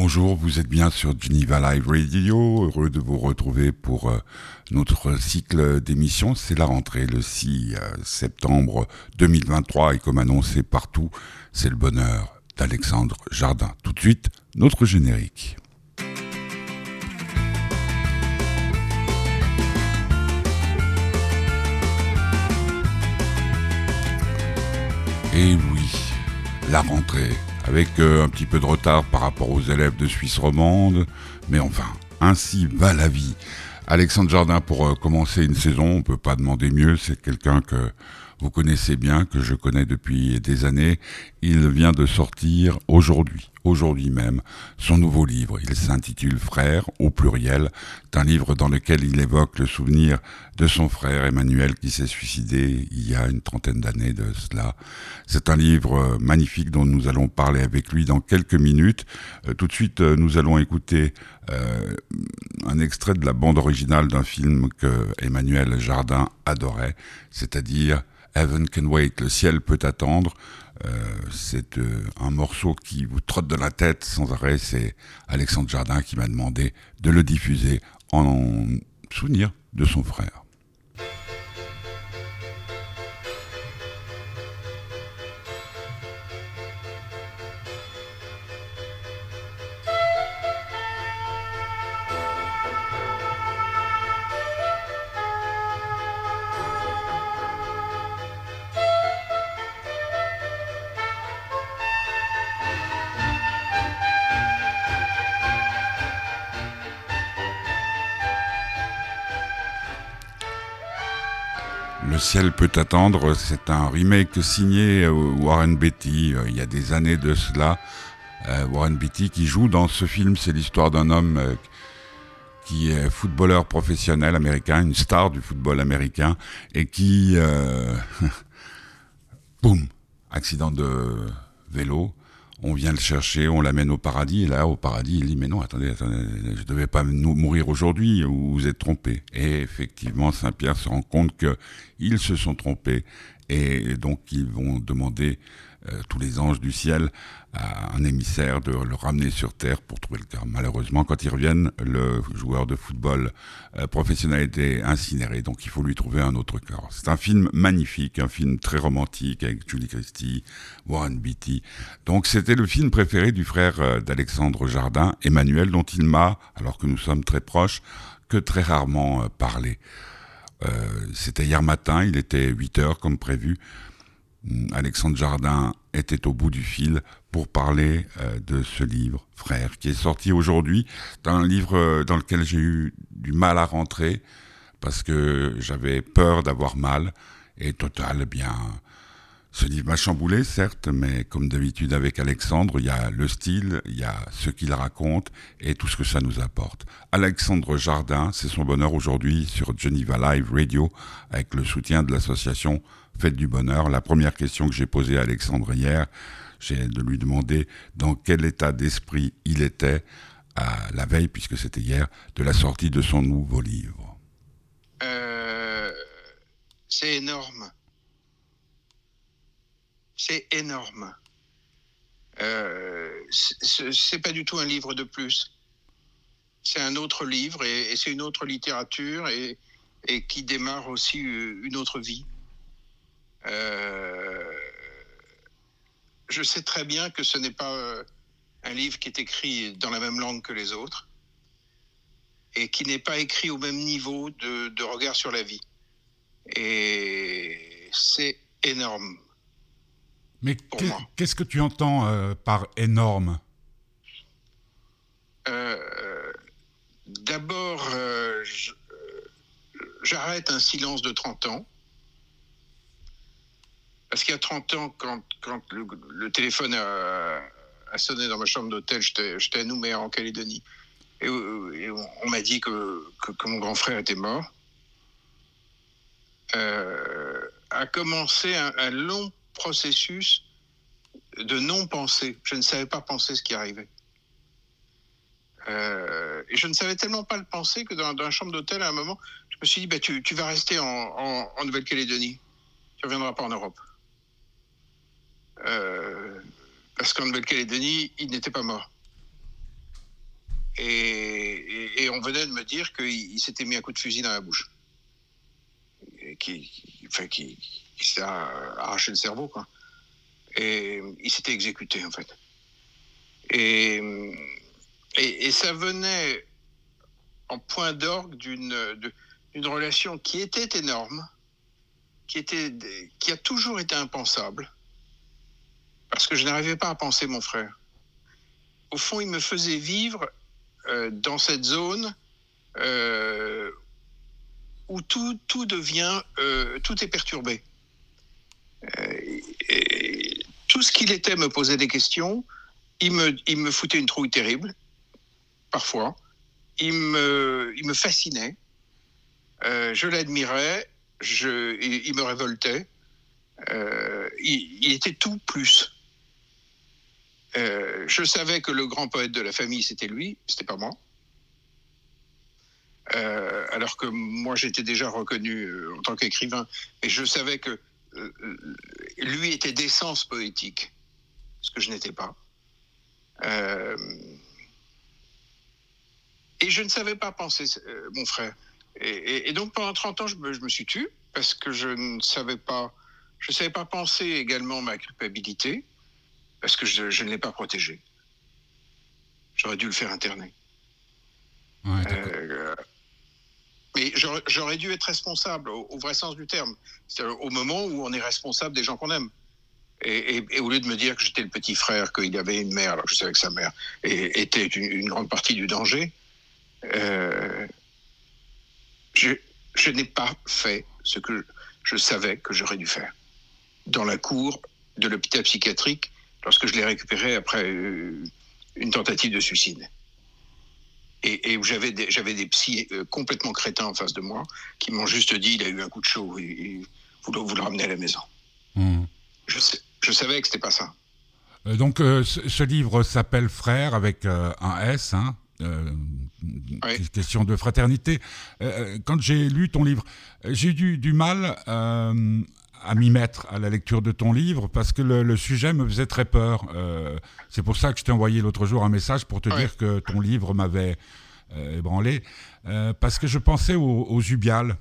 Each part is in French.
Bonjour, vous êtes bien sur Geneva Live Radio, heureux de vous retrouver pour euh, notre cycle d'émissions. C'est la rentrée le 6 euh, septembre 2023 et comme annoncé partout, c'est le bonheur d'Alexandre Jardin. Tout de suite, notre générique. Et oui, la rentrée, avec euh, un petit peu de retard par rapport aux élèves de Suisse romande, mais enfin, ainsi va la vie. Alexandre Jardin, pour euh, commencer une saison, on peut pas demander mieux, c'est quelqu'un que vous connaissez bien, que je connais depuis des années. Il vient de sortir aujourd'hui, aujourd'hui même, son nouveau livre. Il s'intitule Frère au pluriel. C'est un livre dans lequel il évoque le souvenir de son frère Emmanuel qui s'est suicidé il y a une trentaine d'années de cela. C'est un livre magnifique dont nous allons parler avec lui dans quelques minutes. Euh, tout de suite, euh, nous allons écouter euh, un extrait de la bande originale d'un film que Emmanuel Jardin adorait, c'est-à-dire Heaven Can Wait, le ciel peut attendre. Euh, c'est euh, un morceau qui vous trotte dans la tête sans arrêt. C'est Alexandre Jardin qui m'a demandé de le diffuser en souvenir de son frère. Peut attendre, c'est un remake signé euh, Warren Beatty. Euh, il y a des années de cela. Euh, Warren Beatty qui joue dans ce film, c'est l'histoire d'un homme qui est footballeur professionnel américain, une star du football américain, et qui, boum, accident de vélo, on vient le chercher, on l'amène au paradis, et là, au paradis, il dit, mais non, attendez, attendez, je devais pas mourir aujourd'hui, ou vous êtes trompé. Et effectivement, Saint-Pierre se rend compte qu'ils se sont trompés, et donc ils vont demander euh, tous les anges du ciel à un émissaire de le ramener sur Terre pour trouver le cœur. Malheureusement, quand ils reviennent, le joueur de football euh, professionnel été incinéré, donc il faut lui trouver un autre cœur. C'est un film magnifique, un film très romantique avec Julie Christie, Warren Beatty. Donc c'était le film préféré du frère euh, d'Alexandre Jardin, Emmanuel, dont il m'a, alors que nous sommes très proches, que très rarement parlé. C'était hier matin, il était 8 heures comme prévu. Alexandre Jardin était au bout du fil pour parler euh, de ce livre, Frère, qui est sorti aujourd'hui. Un livre euh, dans lequel j'ai eu du mal à rentrer parce que j'avais peur d'avoir mal. Et total, eh bien, ce livre m'a chamboulé, certes, mais comme d'habitude avec Alexandre, il y a le style, il y a ce qu'il raconte et tout ce que ça nous apporte. Alexandre Jardin, c'est son bonheur aujourd'hui sur Geneva Live Radio avec le soutien de l'association Fête du Bonheur. La première question que j'ai posée à Alexandre hier, j'ai de lui demander dans quel état d'esprit il était à la veille, puisque c'était hier, de la sortie de son nouveau livre. Euh, c'est énorme c'est énorme. Euh, c'est pas du tout un livre de plus. C'est un autre livre et, c'est une autre littérature et, qui démarre aussi une autre vie. Euh, je sais très bien que ce n'est pas euh, un livre qui est écrit dans la même langue que les autres et qui n'est pas écrit au même niveau de regard sur la vie. Et c'est énorme. Mais qu'est-ce que tu entends euh, par énorme? Euh, D'abord, j'arrête un silence de 30 ans. Parce qu'il y a 30 ans, quand, le, téléphone a, sonné dans ma chambre d'hôtel, j'étais à Nouméa en Calédonie. Et, on, m'a dit que, mon grand frère était mort. a commencé un long processus de non-pensée. Je ne savais pas penser ce qui arrivait. Euh, et je ne savais tellement pas le penser que dans, la chambre d'hôtel, à un moment, je me suis dit, bah, tu, vas rester en, Nouvelle-Calédonie. Tu ne reviendras pas en Europe. Euh, parce qu'en Nouvelle-Calédonie, il n'était pas mort. Et, on venait de me dire qu'il s'était mis un coup de fusil dans la bouche. Qui, enfin, qui, s'est arraché le cerveau, quoi. Et il s'était exécuté, en fait. Et, et, ça venait en point d'orgue d'une relation qui était énorme, qui, était, qui a toujours été impensable, parce que je n'arrivais pas à penser mon frère. Au fond, il me faisait vivre euh, dans cette zone euh, où tout, tout devient, euh, tout est perturbé. Tout ce qu'il était me posait des questions. Il me, il me foutait une trouille terrible, parfois. Il me, il me fascinait. je l'admirais. Je, il, me révoltait. il, était tout plus. Euh, je savais que le grand poète de la famille, c'était lui, c'était pas moi. Euh, alors que moi, j'étais déjà reconnu euh, en tant qu'écrivain, et je savais que lui était d'essence poétique, ce que je n'étais pas. et je ne savais pas penser mon frère. Et, donc pendant 30 ans, je me, suis tu parce que je ne savais pas, je savais pas penser également ma culpabilité parce que je, ne l'ai pas protégé. J'aurais dû le faire interner. Euh, mais j'aurais dû être responsable au, vrai sens du terme. Au moment où on est responsable des gens qu'on aime. Et, au lieu de me dire que j'étais le petit frère, qu'il avait une mère, alors je savais que sa mère était une, grande partie du danger, euh, je, je n'ai pas fait ce que je savais que j'aurais dû faire. Dans la cour de l'hôpital psychiatrique, lorsque je l'ai récupéré après euh, une tentative de suicide. Et, où j'avais des, j'avais des psys euh, complètement crétins en face de moi qui m'ont juste dit il a eu un coup de chaud et, vous, vous, le ramenez à la maison. Hmm. Je, je, savais que c'était pas ça. Euh, donc ce, livre s'appelle Frère avec un S, hein, question de fraternité. quand j'ai lu ton livre, j'ai eu du mal à m'y mettre à la lecture de ton livre parce que le, sujet me faisait très peur. Euh, c'est pour ça que je t'ai envoyé l'autre jour un message pour te dire que ton livre m'avait euh, ébranlé. Euh, parce que je pensais aux, Zubial,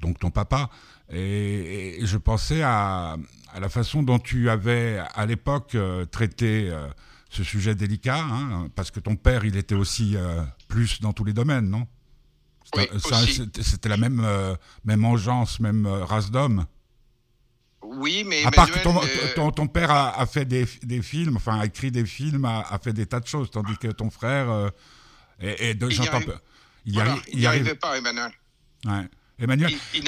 donc ton papa, et, je pensais à, la façon dont tu avais à l'époque traité ce sujet délicat, hein, parce que ton père, il était aussi plus dans tous les domaines, non? C'était la même, euh, même engeance, même euh, race d'homme. Oui, mais. À part que ton, euh, ton, père a, fait des, des, films, enfin a écrit des films, a, fait des tas de choses, tandis que ton frère. et, il n'y arrivait, arrivait pas, Emmanuel. Ouais. Emmanuel. Il,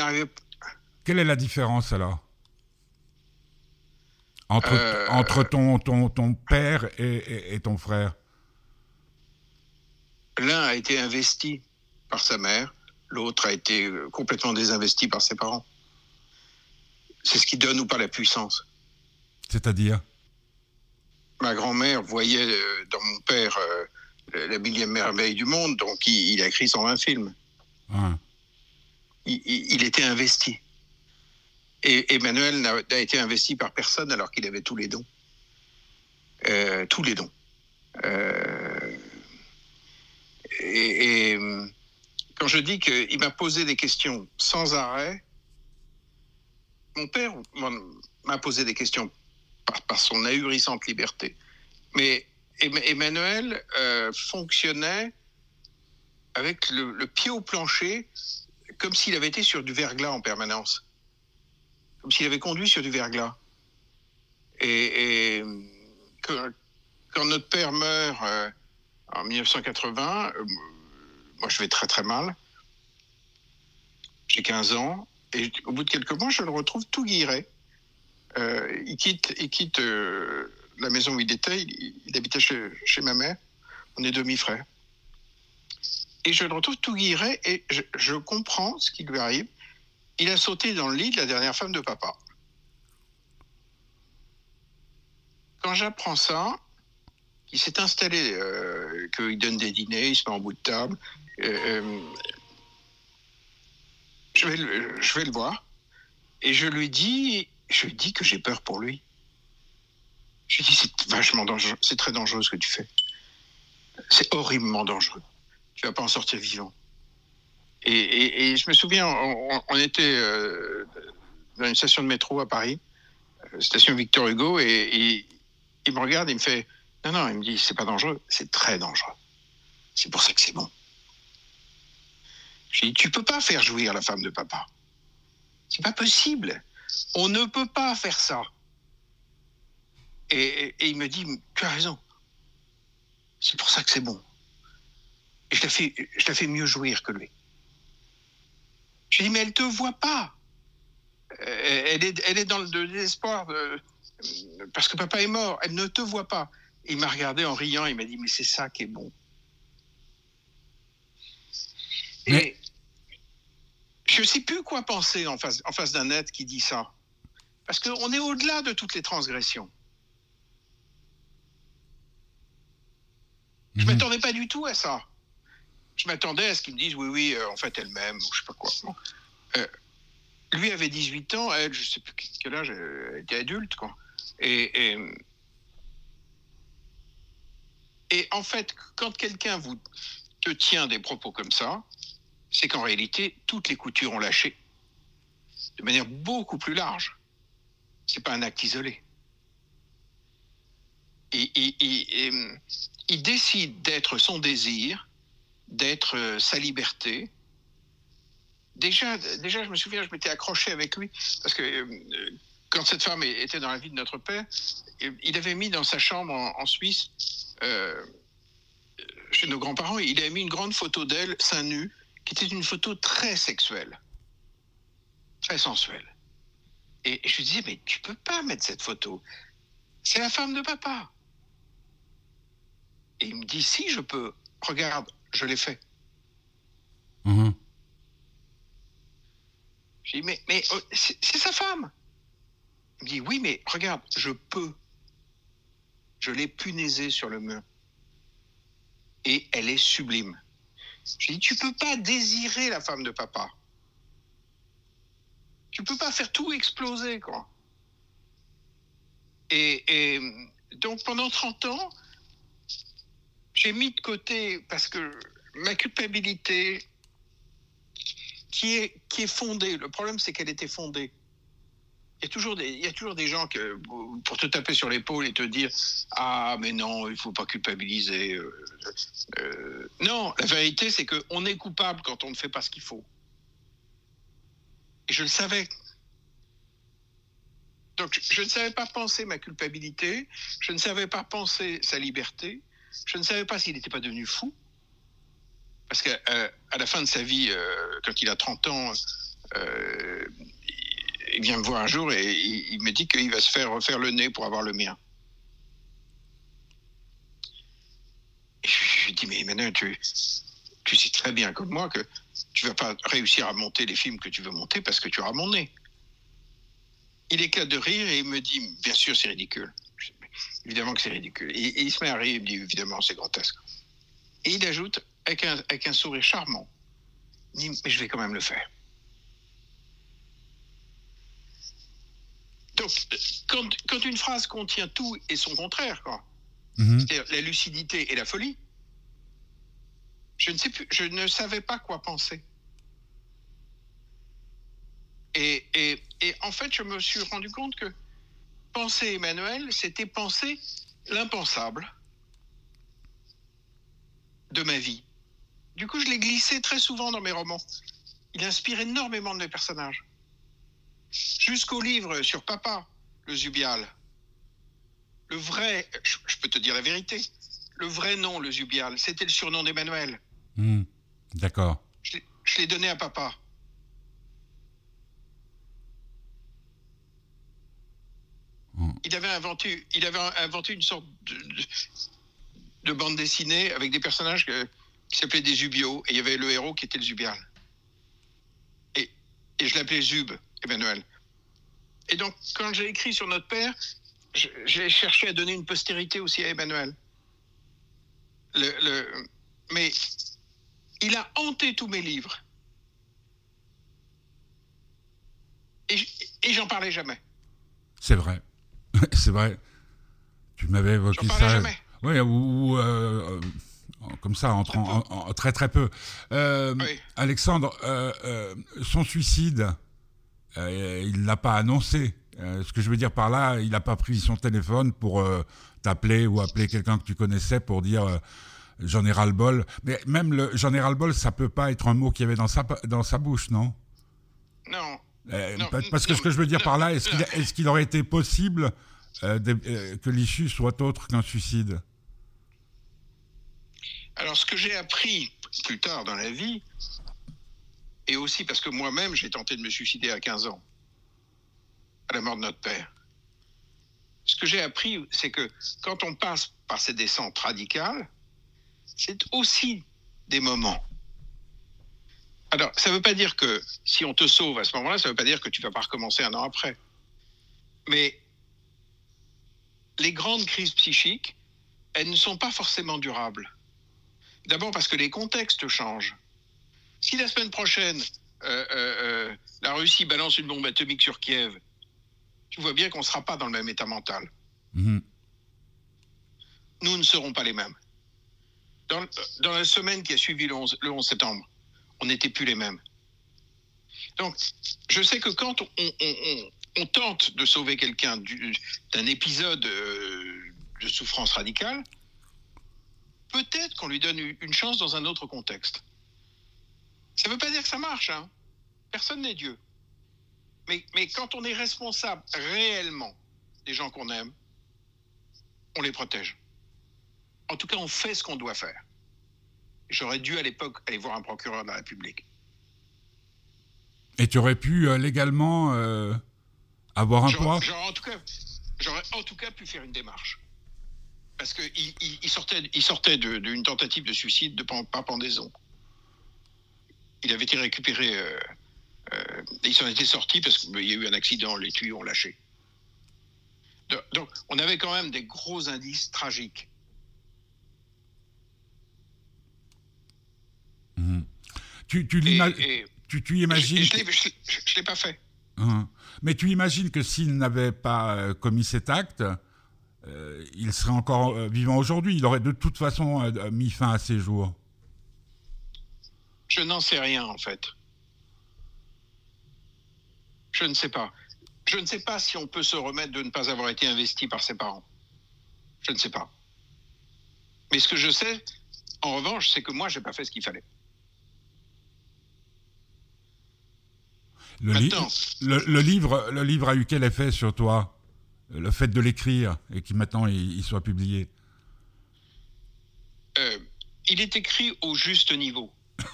Quelle est la différence alors? Entre, entre ton, ton, ton père et, et ton frère? L'un a été investi par sa mère, l'autre a été euh, complètement désinvesti par ses parents. C'est ce qui donne ou pas la puissance. C'est-à-dire? Ma grand-mère voyait euh, dans mon père euh, la millième merveille du monde, donc il, a écrit 120 films. Il, était investi. Et Emmanuel n'a été investi par personne alors qu'il avait tous les dons. tous les dons. et, quand je dis qu'il m'a posé des questions sans arrêt, mon père m'a posé des questions par, son ahurissante liberté. Mais Emmanuel euh, fonctionnait avec le, pied au plancher, comme s'il avait été sur du verglas en permanence. Comme s'il avait conduit sur du verglas. Et, quand, notre père meurt euh, en 1980, moi, je vais très très mal. J'ai 15 ans. Et au bout de quelques mois, je le retrouve tout guiré. Euh, il quitte, il quitte euh, la maison où il était. Il, habitait chez, chez, ma mère. On est demi-frères. Et je le retrouve tout guiré et je, comprends ce qui lui arrive. Il a sauté dans le lit de la dernière femme de papa. Quand j'apprends ça, il s'est installé, euh, qu'il donne des dîners, il se met en bout de table, euh, euh, je, vais le, voir et je lui dis, je lui dis que j'ai peur pour lui. Je lui dis c'est vachement dangereux, c'est très dangereux ce que tu fais. c'est horriblement dangereux. Tu vas pas en sortir vivant. Et, je me souviens, on, était euh, dans une station de métro à Paris, station Victor Hugo, et, il me regarde, il me fait, non, non, il me dit, c'est pas dangereux, c'est très dangereux. C'est pour ça que c'est bon. Je dis, tu peux pas faire jouir la femme de papa. C'est pas possible. On ne peut pas faire ça. Et, il me dit, tu as raison. C'est pour ça que c'est bon. Et je la fais, je la fais mieux jouir que lui. Je dis, mais elle te voit pas. Euh, elle est, elle est dans le désespoir parce que papa est mort. Elle ne te voit pas. Il m'a regardé en riant. Il m'a dit, mais c'est ça qui est bon. Et je ne sais plus quoi penser en face, en face d'un être qui dit ça. Parce qu'on est au-delà de toutes les transgressions. Je ne mhm. m'attendais pas du tout à ça. Je m'attendais à ce qu'ils me disent oui, oui, euh, en fait, elle-même, ou je sais pas quoi. Euh, lui avait 18 ans, elle, je sais plus quel âge, elle était adulte, quoi. Et, et, et en fait, quand quelqu'un vous te tient des propos comme ça, c'est qu'en réalité, toutes les coutures ont lâché de manière beaucoup plus large. C'est pas un acte isolé. Et, il décide d'être son désir, d'être euh, sa liberté. Déjà, déjà, je me souviens, je m'étais accroché avec lui parce que euh, quand cette femme était dans la vie de notre père, il avait mis dans sa chambre en, Suisse, euh, chez nos grands-parents, il avait mis une grande photo d'elle, seins nus, qui était une photo très sexuelle, très sensuelle. Et je lui disais, mais tu peux pas mettre cette photo. C'est la femme de papa. Et il me dit, si je peux, regarde, je l'ai fait. Mhm. Je dis, mais, mais oh, c'est sa femme. Il me dit, oui, mais regarde, je peux. Je l'ai punaisée sur le mur. Et elle est sublime. Je dis, tu peux pas désirer la femme de papa. Tu peux pas faire tout exploser, quoi. Et, et donc pendant 30 ans, j'ai mis de côté, parce que ma culpabilité, qui est, qui est fondée, le problème c'est qu'elle était fondée. Il y, a toujours des, il y a toujours des gens que, pour te taper sur l'épaule et te dire Ah, mais non, il ne faut pas culpabiliser. Euh, euh, non, la vérité, c'est qu'on est coupable quand on ne fait pas ce qu'il faut. Et je le savais. Donc, je ne savais pas penser ma culpabilité, je ne savais pas penser sa liberté, je ne savais pas s'il n'était pas devenu fou. Parce qu'à euh, la fin de sa vie, euh, quand il a 30 ans, euh, il vient me voir un jour et il, me dit qu'il va se faire refaire le nez pour avoir le mien. Je lui dis, mais Emmanuel, tu, tu sais très bien comme moi que tu vas pas réussir à monter les films que tu veux monter parce que tu auras mon nez. Il éclate de rire et il me dit, bien sûr, c'est ridicule. Évidemment que c'est ridicule. Et, il se met à rire, il me dit évidemment c'est grotesque. Et il ajoute avec un, avec un sourire charmant, mais je vais quand même le faire. Donc, quand, quand, une phrase contient tout et son contraire, quoi, mhm. c'est-à-dire la lucidité et la folie, je ne, sais plus, je ne savais pas quoi penser. Et, et, et en fait, je me suis rendu compte que penser Emmanuel, c'était penser l'impensable de ma vie. Du coup, je l'ai glissé très souvent dans mes romans. Il inspire énormément de mes personnages. Jusqu'au livre sur Papa, le Zubial. Le vrai, je peux te dire la vérité, le vrai nom, le Zubial, c'était le surnom d'Emmanuel. Hmm, d'accord. Je l'ai donné à Papa. Mm. Il avait inventé, il avait inventé une sorte de, bande dessinée avec des personnages qui s'appelaient des Zubios, et il y avait le héros qui était le Zubial. Et, et je l'appelais Zub, Emmanuel. Et donc, quand j'ai écrit sur notre père, j'ai cherché à donner une postérité aussi à Emmanuel. Le, mais il a hanté tous mes livres. Et j'en parlais jamais. C'est vrai. c'est vrai. Tu m'avais évoqué ça. Jamais. Oui, ou, euh, comme ça, en, en, très très peu. Euh, Alexandre, euh, son suicide, il l'a pas annoncé. Ce que je veux dire par là, il n'a pas pris son téléphone pour t'appeler ou appeler quelqu'un que tu connaissais pour dire j'en ai ras-le-bol. Mais même le j'en ai ras-le-bol, ça peut pas être un mot qu'il y avait dans sa, dans sa bouche, non? Non. parce que ce que je veux dire par là, est-ce qu'il aurait été possible que l'issue soit autre qu'un suicide? Alors, ce que j'ai appris plus tard dans la vie, et aussi parce que moi-même, j'ai tenté de me suicider à 15 ans, à la mort de notre père. Ce que j'ai appris, c'est que quand on passe par ces descentes radicales, c'est aussi des moments. Alors, ça ne veut pas dire que si on te sauve à ce moment-là, ça ne veut pas dire que tu ne vas pas recommencer un an après. Mais les grandes crises psychiques, elles ne sont pas forcément durables. D'abord parce que les contextes changent. Si la semaine prochaine, euh, euh, euh, la Russie balance une bombe atomique sur Kiev, tu vois bien qu'on ne sera pas dans le même état mental. Mhm. Nous ne serons pas les mêmes. Dans, la semaine qui a suivi le 11, septembre, on n'était plus les mêmes. Donc, je sais que quand on, tente de sauver quelqu'un d'un épisode de souffrance radicale, peut-être qu'on lui donne une chance dans un autre contexte. Ça ne veut pas dire que ça marche, hein. Personne n'est Dieu. Mais, mais quand on est responsable réellement des gens qu'on aime, on les protège. En tout cas, on fait ce qu'on doit faire. J'aurais dû à l'époque aller voir un procureur de la République. Et tu aurais pu euh, légalement euh, avoir un poids en tout cas, J'aurais en tout cas pu faire une démarche parce qu'il il, sortait, il sortait d'une tentative de suicide de par pendaison. Il avait été récupéré. Euh, euh, il s'en était sorti parce qu'il y a eu un accident, les tuyaux ont lâché. Donc, on avait quand même des gros indices tragiques. Mhm. Tu, tu, tu, tu, imagines. Je ne l'ai pas fait. Hein. Mais tu imagines que s'il n'avait pas euh, commis cet acte, euh, il serait encore vivant aujourd'hui. Il aurait de toute façon mis fin à ses jours. Je n'en sais rien en fait. Je ne sais pas. Je ne sais pas si on peut se remettre de ne pas avoir été investi par ses parents. Je ne sais pas. Mais ce que je sais, en revanche, c'est que moi, je n'ai pas fait ce qu'il fallait. Le, le, livre, le livre a eu quel effet sur toi? Le fait de l'écrire et qu'il maintenant il, soit publié? Euh, Il est écrit au juste niveau.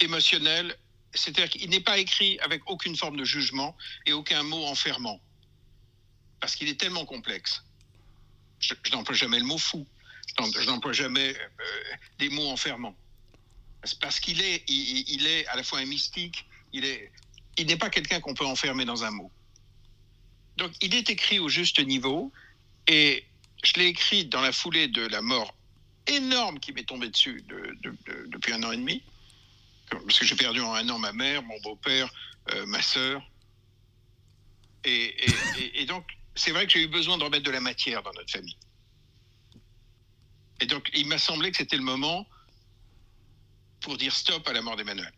Émotionnel, c'est-à-dire qu'il n'est pas écrit avec aucune forme de jugement et aucun mot enfermant. Parce qu'il est tellement complexe. Je, n'emploie jamais le mot fou. Je n'emploie jamais euh, des mots enfermants. Parce qu'il est, il, est à la fois un mystique, il est, il n'est pas quelqu'un qu'on peut enfermer dans un mot. Donc, il est écrit au juste niveau et je l'ai écrit dans la foulée de la mort énorme qui m'est tombée dessus depuis un an et demi. Parce que j'ai perdu en un an ma mère, mon beau-père, euh, ma sœur. Et, donc, c'est vrai que j'ai eu besoin de remettre de la matière dans notre famille. Et donc, il m'a semblé que c'était le moment pour dire stop à la mort d'Emmanuel.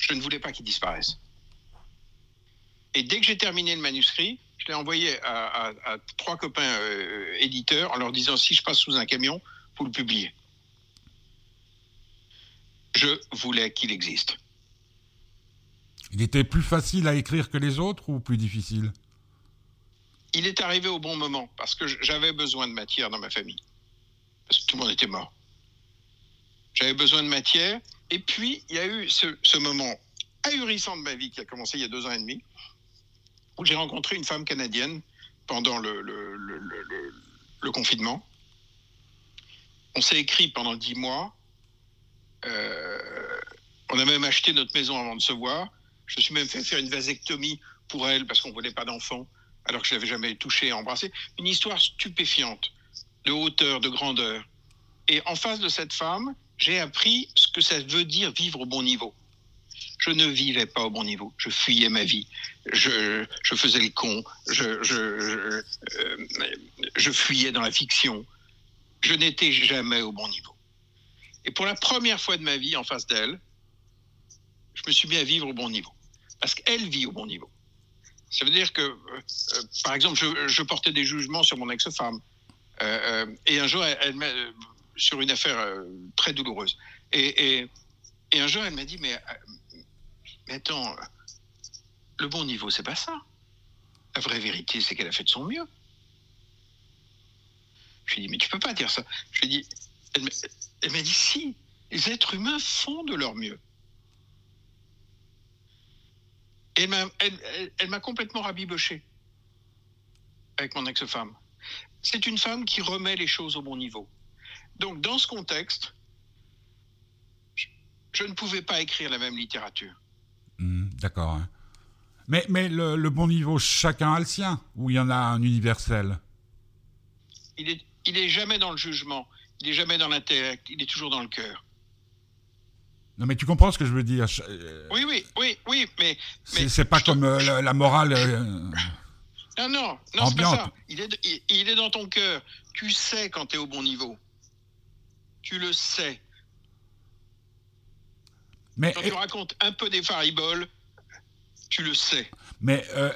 Je ne voulais pas qu'il disparaisse. Et dès que j'ai terminé le manuscrit, je l'ai envoyé à, trois copains euh, éditeurs en leur disant si je passe sous un camion, vous le publiez. Je voulais qu'il existe. Il était plus facile à écrire que les autres ou plus difficile? Il est arrivé au bon moment parce que j'avais besoin de matière dans ma famille. Parce que tout le monde était mort. J'avais besoin de matière. Et puis, il y a eu ce, ce moment ahurissant de ma vie qui a commencé il y a deux ans et demi, où j'ai rencontré une femme canadienne pendant le, le, le, le confinement. On s'est écrit pendant dix mois. Euh, on a même acheté notre maison avant de se voir. Je me suis même fait faire une vasectomie pour elle parce qu'on ne voulait pas d'enfant, alors que je l'avais jamais touché et embrassé. Une histoire stupéfiante, de hauteur, de grandeur. Et en face de cette femme, j'ai appris ce que ça veut dire vivre au bon niveau je ne vivais pas au bon niveau. Je fuyais ma vie. Je, faisais le con. Euh, je, fuyais dans la fiction. je n'étais jamais au bon niveau. Et pour la première fois de ma vie en face d'elle, je me suis mis à vivre au bon niveau. Parce qu'elle vit au bon niveau. Ça veut dire que, euh, euh, par exemple, je, portais des jugements sur mon ex-femme. Euh, et un jour, elle, elle sur une affaire très douloureuse. Et, un jour, elle m'a dit, mais, mais attends, le bon niveau, c'est pas ça. La vraie vérité, c'est qu'elle a fait de son mieux. Je lui ai dit, mais tu peux pas dire ça. Je lui ai dit, elle m'a dit, si, les êtres humains font de leur mieux. Et elle m'a complètement rabiboché avec mon ex-femme. C'est une femme qui remet les choses au bon niveau. Donc, dans ce contexte, je, je ne pouvais pas écrire la même littérature. Mmh, D'accord. Hein. Mais, mais le, le, bon niveau, chacun a le sien, ou il y en a un universel? Il est, il est jamais dans le jugement, il est jamais dans l'intellect, il est toujours dans le cœur. Non, mais tu comprends ce que je veux dire Oui, oui, oui, oui, mais. mais c'est pas comme euh, la, la, morale. Euh, non, non, non, c'est pas ça. Il est, il, il est dans ton cœur. Tu sais quand tu es au bon niveau. Tu le sais. Mais, quand tu racontes un peu des fariboles, tu le sais. Mais euh,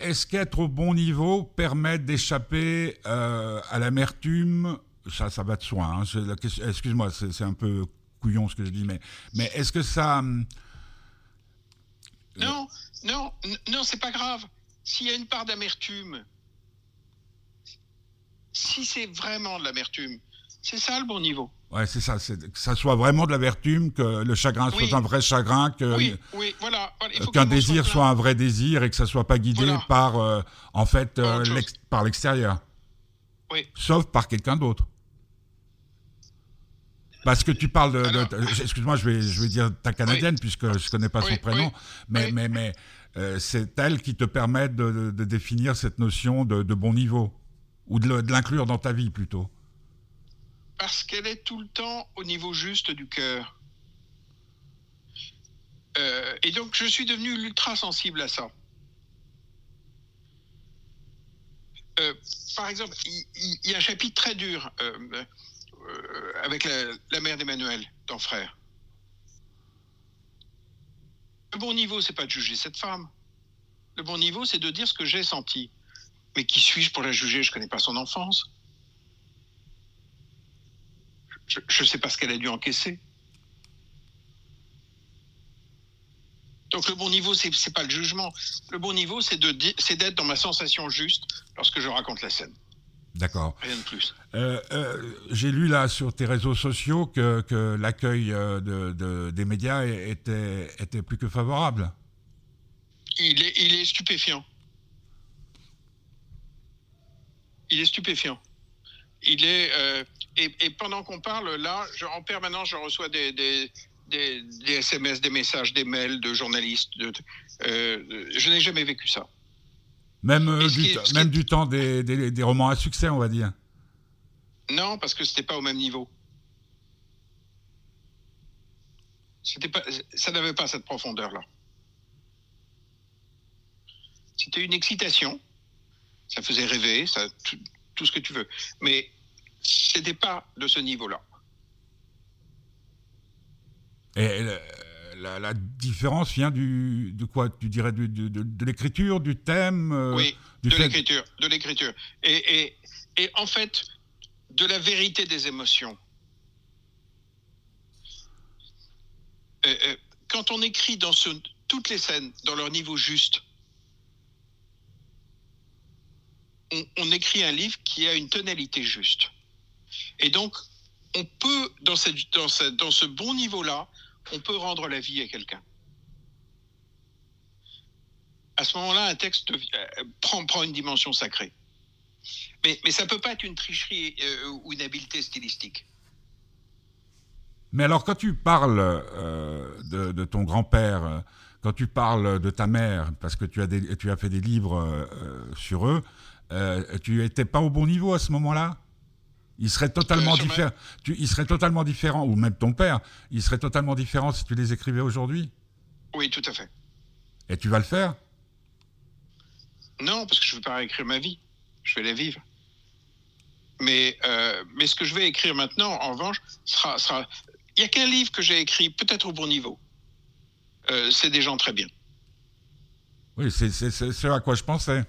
est-ce qu'être au bon niveau permet d'échapper euh, à l'amertume ça, ça va de soi. Hein, Excuse-moi, c'est un peu couillon ce que je dis, mais, mais est-ce que ça... Hum, non, non, non, c'est pas grave. S'il y a une part d'amertume, si c'est vraiment de l'amertume, c'est ça le bon niveau. Ouais, c'est ça, que ça soit vraiment de l'amertume, que le chagrin oui. soit un vrai chagrin, que oui, oui, voilà. qu'un désir soit, soit, un vrai désir et que ça soit pas guidé voilà. par, euh, en fait, euh, par l'extérieur. Oui. Sauf par quelqu'un d'autre. Parce que tu parles de, excuse-moi, je vais, je vais dire ta canadienne oui. puisque je connais pas son prénom, mais, mais, mais euh, c'est elle qui te permet de, de définir cette notion de, bon niveau ou de l'inclure dans ta vie plutôt. Parce qu'elle est tout le temps au niveau juste du cœur. Euh, et donc je suis devenu ultra sensible à ça. Euh, par exemple, il, y a un chapitre très dur euh, avec la, mère d'Emmanuel dans Frère. Le bon niveau, c'est pas de juger cette femme. Le bon niveau, c'est de dire ce que j'ai senti. Mais qui suis-je pour la juger? Je connais pas son enfance. Je ne sais pas ce qu'elle a dû encaisser. Donc le bon niveau, c'est n'est pas le jugement. Le bon niveau, c'est d'être dans ma sensation juste lorsque je raconte la scène. D'accord. Rien de plus. Euh, euh, J'ai lu là sur tes réseaux sociaux que, que l'accueil de, de, des médias était, était plus que favorable. Il est, il est stupéfiant. Il est stupéfiant. Il est euh, et, et, pendant qu'on parle là, je, en permanence, je reçois des, des, des, des, SMS, des messages, des mails de journalistes. De, euh, je n'ai jamais vécu ça. Même, euh, du, est, même du temps des, des, des, romans à succès, on va dire. Non, parce que c'était pas au même niveau. C'était pas, ça n'avait pas cette profondeur-là. C'était une excitation. Ça faisait rêver, ça, tout, tout ce que tu veux. Mais c'était pas de ce niveau-là. Et la, la, différence vient du, de quoi Tu dirais de, de, de, de l'écriture, du thème euh, Oui, du de fait... l'écriture. De l'écriture. Et, et, et, en fait, de la vérité des émotions. Euh, euh, quand on écrit dans ce, toutes les scènes dans leur niveau juste, on, on écrit un livre qui a une tonalité juste. Et donc, on peut, dans, cette, dans, cette, dans ce bon niveau-là, on peut rendre la vie à quelqu'un. À ce moment-là, un texte euh, prend, une dimension sacrée. Mais, ça ne peut pas être une tricherie euh, ou une habileté stylistique. Mais alors, quand tu parles euh, de, ton grand-père, quand tu parles de ta mère, parce que tu as, des, tu as fait des livres sur eux, tu n'étais pas au bon niveau à ce moment-là? Il serait totalement différent. Tu, il serait totalement différent, ou même ton père, il serait totalement différent si tu les écrivais aujourd'hui. Oui, tout à fait. Et tu vas le faire? Non, parce que je ne veux pas réécrire ma vie. Je vais la vivre. Mais, euh, mais ce que je vais écrire maintenant, en revanche, sera. sera... Il n'y a qu'un livre que j'ai écrit, peut-être au bon niveau. Euh, c'est des gens très bien. Oui, c'est ce à quoi je pensais.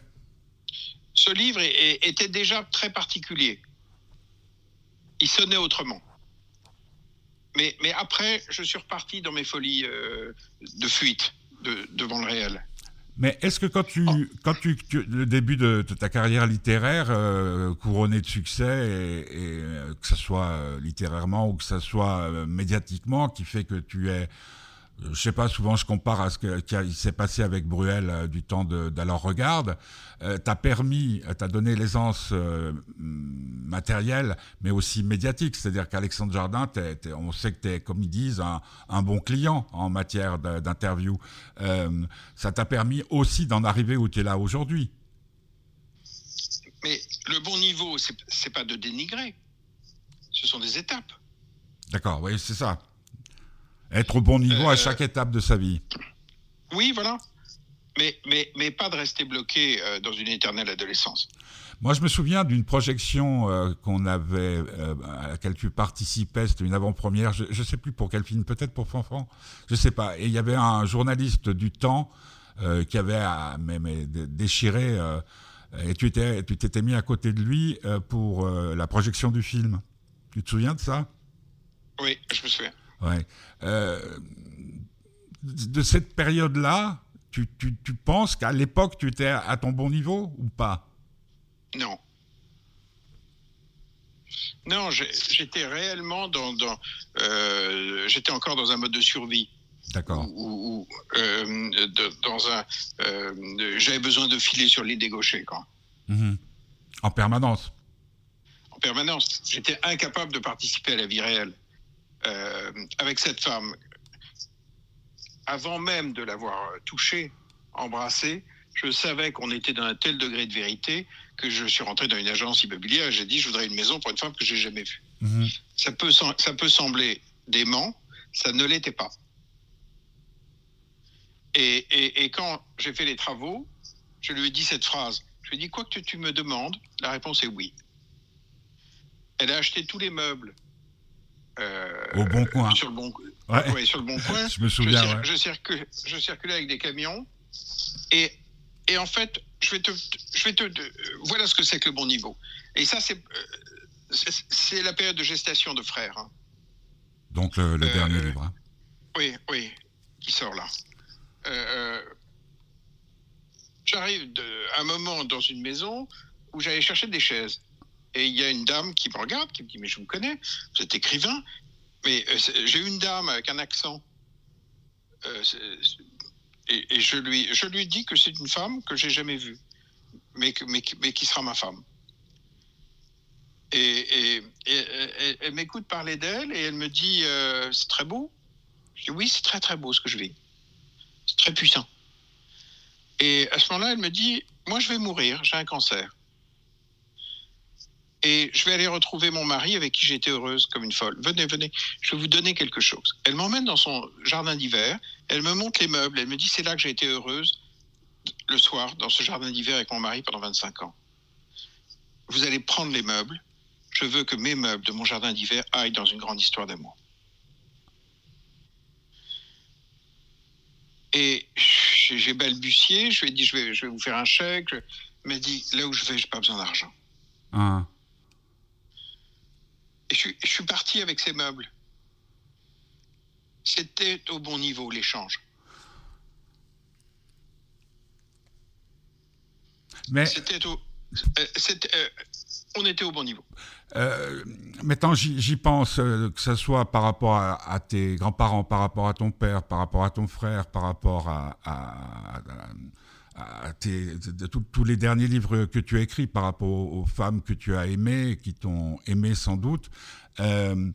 Ce livre était déjà très particulier. Il sonnait autrement. Mais, mais après, je suis reparti dans mes folies euh, de fuite devant le réel. Mais est-ce que quand tu, oh. quand tu, le début de, ta carrière littéraire, euh, couronnée de succès, et, euh, que ce soit littérairement ou que ce soit médiatiquement, qui fait que tu es je sais pas, souvent je compare à ce qui s'est passé avec Bruel euh, du temps d'alors Regarde, euh, t'as permis, euh, t'as donné l'aisance matérielle, mais aussi médiatique. C'est-à-dire qu'Alexandre Jardin, on sait que tu es, comme ils disent, un, bon client en matière d'interview. ça t'a permis aussi d'en arriver où tu es là aujourd'hui. Mais le bon niveau, c'est pas de dénigrer. Ce sont des étapes. D'accord, oui, c'est ça. Être au bon niveau à euh, chaque étape de sa vie. Oui, voilà. Mais, mais, mais pas de rester bloqué euh, dans une éternelle adolescence. Moi, je me souviens d'une projection euh, qu'on avait, à laquelle tu participais, c'était une avant-première, je ne sais plus pour quel film, peut-être pour Fanfan, je ne sais pas. Et il y avait un journaliste du temps qui avait déchiré, et tu t'étais mis à côté de lui pour la projection du film. Tu te souviens de ça? Oui, je me souviens. Ouais. Euh, de cette période-là, tu, tu, tu, penses qu'à l'époque, tu étais à ton bon niveau ou pas? Non. Non, j'étais réellement dans. dans euh, j'étais encore dans un mode de survie. D'accord. Ou, euh, dans un. J'avais besoin de filer sur l'idée gaucher, quoi. Mhm. En permanence. En permanence. J'étais incapable de participer à la vie réelle. Euh, avec cette femme, avant même de l'avoir touchée, embrassée, je savais qu'on était dans un tel degré de vérité que je suis rentré dans une agence immobilière et j'ai dit je voudrais une maison pour une femme que j'ai jamais vue. Mhm. Ça, peut, ça peut sembler dément, ça ne l'était pas. Et, et, quand j'ai fait les travaux, je lui ai dit cette phrase. Je lui ai dit quoi que tu me demandes, la réponse est oui. Elle a acheté tous les meubles Au bon coin. Sur le bon, ouais. sur le bon coin. je me souviens. Je, circule, je, circulais avec des camions. Et, et en fait, je vais te, je vais te, voilà ce que c'est que le bon niveau. Et ça, c'est, euh, c'est la période de gestation de frères. Hein. Donc le, le dernier euh, livre. Hein. Oui, oui, qui sort là. J'arrive à un moment dans une maison où j'allais chercher des chaises. Et il y a une dame qui me regarde, qui me dit Mais je vous connais, vous êtes écrivain. Mais euh, j'ai une dame avec un accent. Euh, et, je, lui, je lui dis que c'est une femme que j'ai jamais vue, mais, mais, qui sera ma femme. Et, elle m'écoute parler d'elle et elle me dit euh, C'est très beau. Je dis Oui, c'est très très beau ce que je vis. C'est très puissant. Et à ce moment-là, elle me dit Moi, je vais mourir, j'ai un cancer et je vais aller retrouver mon mari avec qui j'étais heureuse comme une folle. Venez, venez, je vais vous donner quelque chose. Elle m'emmène dans son jardin d'hiver, elle me montre les meubles, elle me dit c'est là que j'ai été heureuse le soir dans ce jardin d'hiver avec mon mari pendant 25 ans. Vous allez prendre les meubles, je veux que mes meubles de mon jardin d'hiver aillent dans une grande histoire d'amour. Et j'ai balbutié, je lui ai dit je vais, je vais vous faire un chèque. Elle m'a dit là où je vais, j'ai pas besoin d'argent. Ah. Et je, suis parti avec ces meubles. C'était au bon niveau l'échange. Mais c'était au, euh, euh, on était au bon niveau. Euh, maintenant, j'y pense, que ce soit par rapport à, tes grands-parents, par rapport à ton père, par rapport à ton frère, par rapport à, de, tous les derniers livres que tu as écrits par rapport aux, femmes que tu as aimées, qui t'ont aimé sans doute. Euh,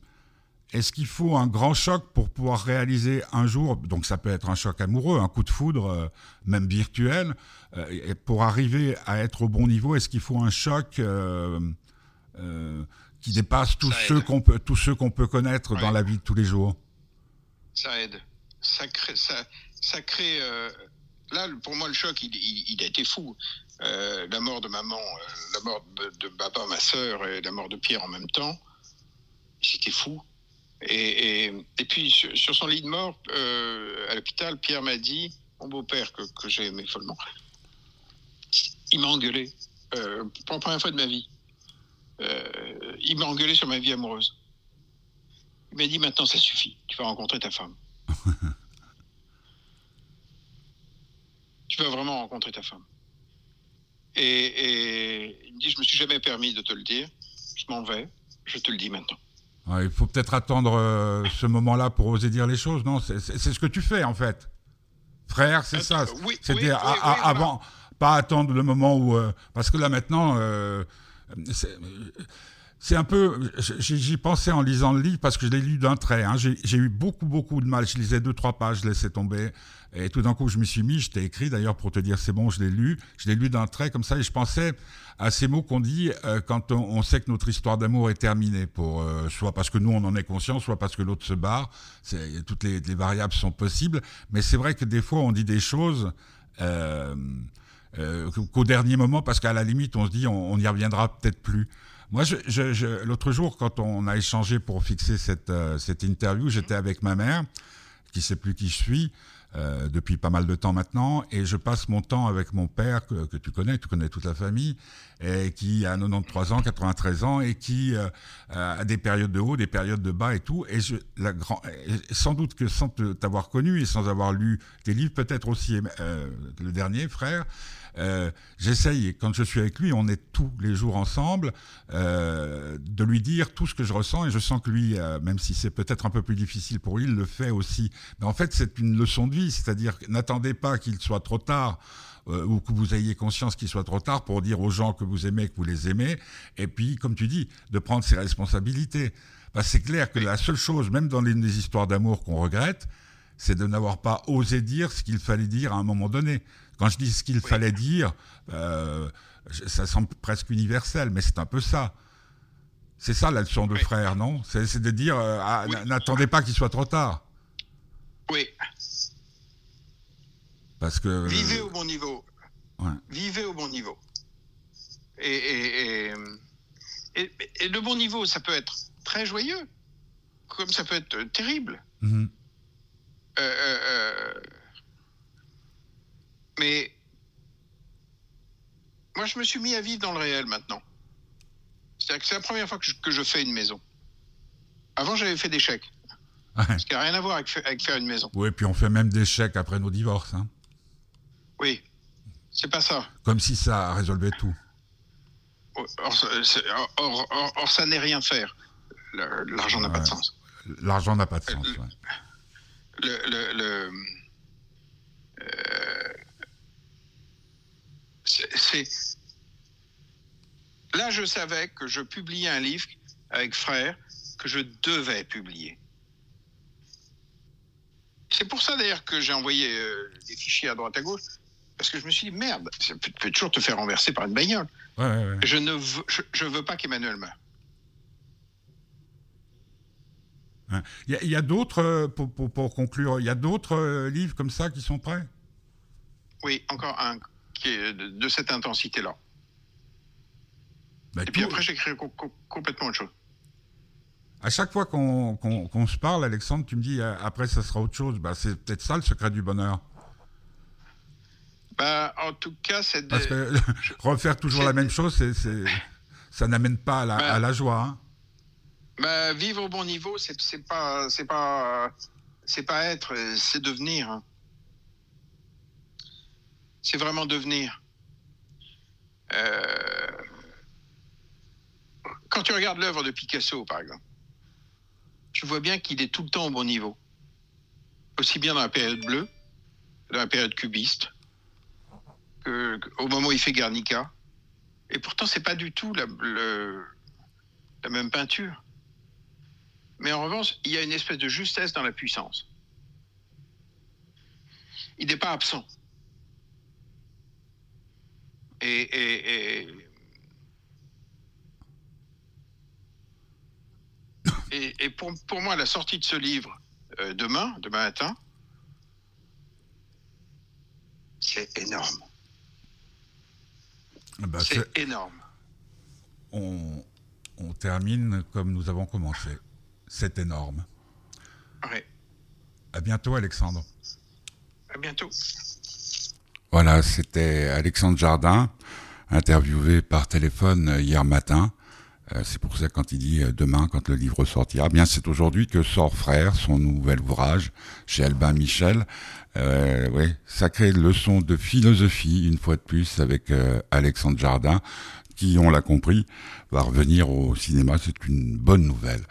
est-ce qu'il faut un grand choc pour pouvoir réaliser un jour, donc ça peut être un choc amoureux, un coup de foudre, euh, même virtuel, euh, et pour arriver à être au bon niveau, est-ce qu'il faut un choc qui dépasse tous ceux, qu'on peut, tous ceux qu'on peut connaître dans la vie de tous les jours? Ça aide. Ça crée, ça, ça crée là, pour moi, le choc, il, a été fou. euh, la mort de maman, euh, la mort de, Baba, ma sœur, et la mort de Pierre en même temps. C'était fou. Et, puis, sur, son lit de mort, euh, à l'hôpital, Pierre m'a dit, mon beau-père, que, que j'ai aimé follement, il m'a engueulé, pour la première fois de ma vie. Il m'a engueulé sur ma vie amoureuse. Il m'a dit, maintenant, ça suffit, tu vas rencontrer ta femme. tu vas vraiment rencontrer ta femme. Et, et, il me dit, je me suis jamais permis de te le dire, je m'en vais, je te le dis maintenant. Ouais, il faut peut-être attendre euh, ce moment-là pour oser dire les choses, non? C'est ce que tu fais en fait. Frère, c'est ça. Oui, C'était oui, oui, avant, voilà. pas attendre le moment où... Euh, parce que là maintenant, euh, c'est un peu... J'y pensais en lisant le livre parce que je l'ai lu d'un trait. Hein. J'ai eu beaucoup, beaucoup de mal. Je lisais deux, trois pages, je laissais tomber. Et tout d'un coup, je m'y suis mis, je t'ai écrit d'ailleurs pour te dire c'est bon, je l'ai lu. Je l'ai lu d'un trait comme ça et je pensais à ces mots qu'on dit euh, quand on, sait que notre histoire d'amour est terminée, pour, euh, soit parce que nous on en est conscient, soit parce que l'autre se barre. Toutes les, les, variables sont possibles. Mais c'est vrai que des fois on dit des choses euh, qu'au dernier moment, parce qu'à la limite on se dit on, on y reviendra peut-être plus. Moi, je, je, je, l'autre jour, quand on a échangé pour fixer cette, cette interview, j'étais avec ma mère, qui sait plus qui je suis, euh, depuis pas mal de temps maintenant, et je passe mon temps avec mon père, que, que tu connais, tu connais toute la famille, et qui a 93 ans, 93 ans, et qui euh, a des périodes de haut, des périodes de bas et tout. Et, je, la grand, et sans doute que sans t'avoir connu et sans avoir lu tes livres, peut-être aussi euh, le dernier, frère, euh, j'essaye, quand je suis avec lui, on est tous les jours ensemble, euh, de lui dire tout ce que je ressens, et je sens que lui, euh, même si c'est peut-être un peu plus difficile pour lui, il le fait aussi. Mais en fait, c'est une leçon de vie, c'est-à-dire n'attendez pas qu'il soit trop tard ou que vous ayez conscience qu'il soit trop tard pour dire aux gens que vous aimez, que vous les aimez, et puis, comme tu dis, de prendre ses responsabilités. Que c'est clair que la seule chose, même dans les histoires d'amour qu'on regrette, c'est de n'avoir pas osé dire ce qu'il fallait dire à un moment donné. Quand je dis ce qu'il oui. fallait dire, euh, ça semble presque universel, mais c'est un peu ça. C'est ça la leçon de oui. frère, non? C'est de dire, euh, ah, oui. n'attendez pas qu'il soit trop tard. Oui. Parce que... Vivez au bon niveau. Ouais. Vivez au bon niveau. Et, et, et, et, le bon niveau, ça peut être très joyeux, comme ça peut être terrible. Mm -hmm. euh, mais moi, je me suis mis à vivre dans le réel maintenant. C'est-à-dire que c'est la première fois que je, que je, fais une maison. Avant, j'avais fait des chèques. Ouais. Ce qui n'a rien à voir avec, avec, faire une maison. Oui, puis on fait même des chèques après nos divorces. Hein. Oui, c'est pas ça. Comme si ça résolvait tout. Or, or, or, or ça n'est rien faire. L'argent n'a pas de sens. L'argent n'a pas de sens. Le, ouais. le, le, le euh, c'est là je savais que je publiais un livre avec frère que je devais publier. C'est pour ça d'ailleurs que j'ai envoyé euh, des fichiers à droite à gauche parce que je me suis dit merde, ça peut, peut toujours te faire renverser par une bagnole. Ouais, ouais, ouais. Je ne veux, je, je veux pas qu'Emmanuel meure. Il y a, a d'autres, euh, pour, pour, pour, conclure, il y a d'autres euh, livres comme ça qui sont prêts? Oui, encore un qui est de, de cette intensité-là. Bah, Et puis après, j'écris co co complètement autre chose. À chaque fois qu'on qu qu se parle, Alexandre, tu me dis euh, après, ça sera autre chose. Bah, c'est peut-être ça le secret du bonheur. Bah, en tout cas, c'est. Parce que refaire toujours la même chose, ça n'amène pas à la, bah, à la joie. Hein bah, vivre au bon niveau, c'est pas, c'est pas, c'est pas être, c'est devenir. C'est vraiment devenir. Euh... Quand tu regardes l'œuvre de Picasso, par exemple, tu vois bien qu'il est tout le temps au bon niveau. Aussi bien dans la période bleue, dans la période cubiste, que, au moment où il fait Guernica. Et pourtant, c'est pas du tout la même peinture. Mais en revanche, il y a une espèce de justesse dans la puissance. Il n'est pas absent. Et, et, et, pour, pour, moi, la sortie de ce livre euh, demain, demain matin, c'est énorme. bah, c'est énorme. On, on, termine comme nous avons commencé. C'est énorme. À bientôt, Alexandre. À bientôt. Voilà, c'était Alexandre Jardin, interviewé par téléphone hier matin. Euh, c'est pour ça quand il dit euh, demain, quand le livre sortira, eh bien c'est aujourd'hui que sort Frère, son nouvel ouvrage chez Albin Michel. Euh, oui, sacrée leçon de philosophie, une fois de plus, avec euh, Alexandre Jardin, qui, on l'a compris, va revenir au cinéma. C'est une bonne nouvelle.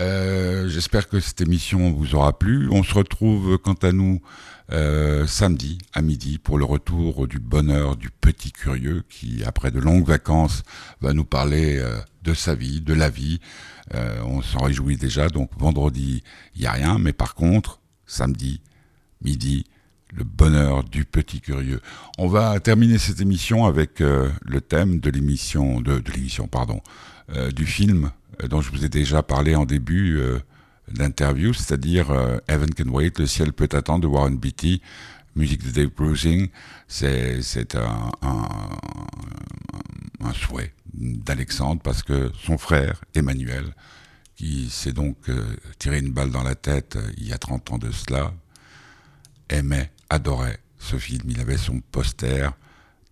Euh, J'espère que cette émission vous aura plu. On se retrouve, quant à nous, euh, samedi à midi pour le retour du bonheur du petit curieux qui, après de longues vacances, va nous parler euh, de sa vie, de la vie. Euh, on s'en réjouit déjà. Donc vendredi, il n'y a rien. Mais par contre, samedi, midi, le bonheur du petit curieux. On va terminer cette émission avec euh, le thème de l'émission, de, l'émission, pardon, du film dont je vous ai déjà parlé en début d'interview, c'est-à-dire Heaven Can Wait, Le ciel peut attendre de Warren Beatty, musique de Dave Bruising. C'est, un, un, souhait d'Alexandre parce que son frère, Emmanuel, qui s'est donc tiré une balle dans la tête il y a 30 ans de cela, aimait, adorait ce film. Il avait son poster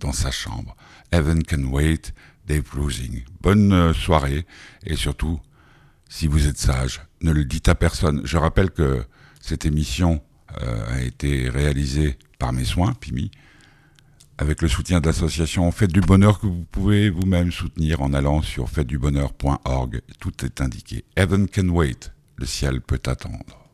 dans sa chambre. Heaven Can Wait, Dave Bruising. Bonne euh, soirée et surtout, si vous êtes sage, ne le dites à personne. Je rappelle que cette émission euh, a été réalisée par mes soins, Pimi, avec le soutien de l'association Faites du Bonheur que vous pouvez vous-même soutenir en allant sur faitesdubonheur.org. Tout est indiqué. Heaven can wait. Le ciel peut attendre.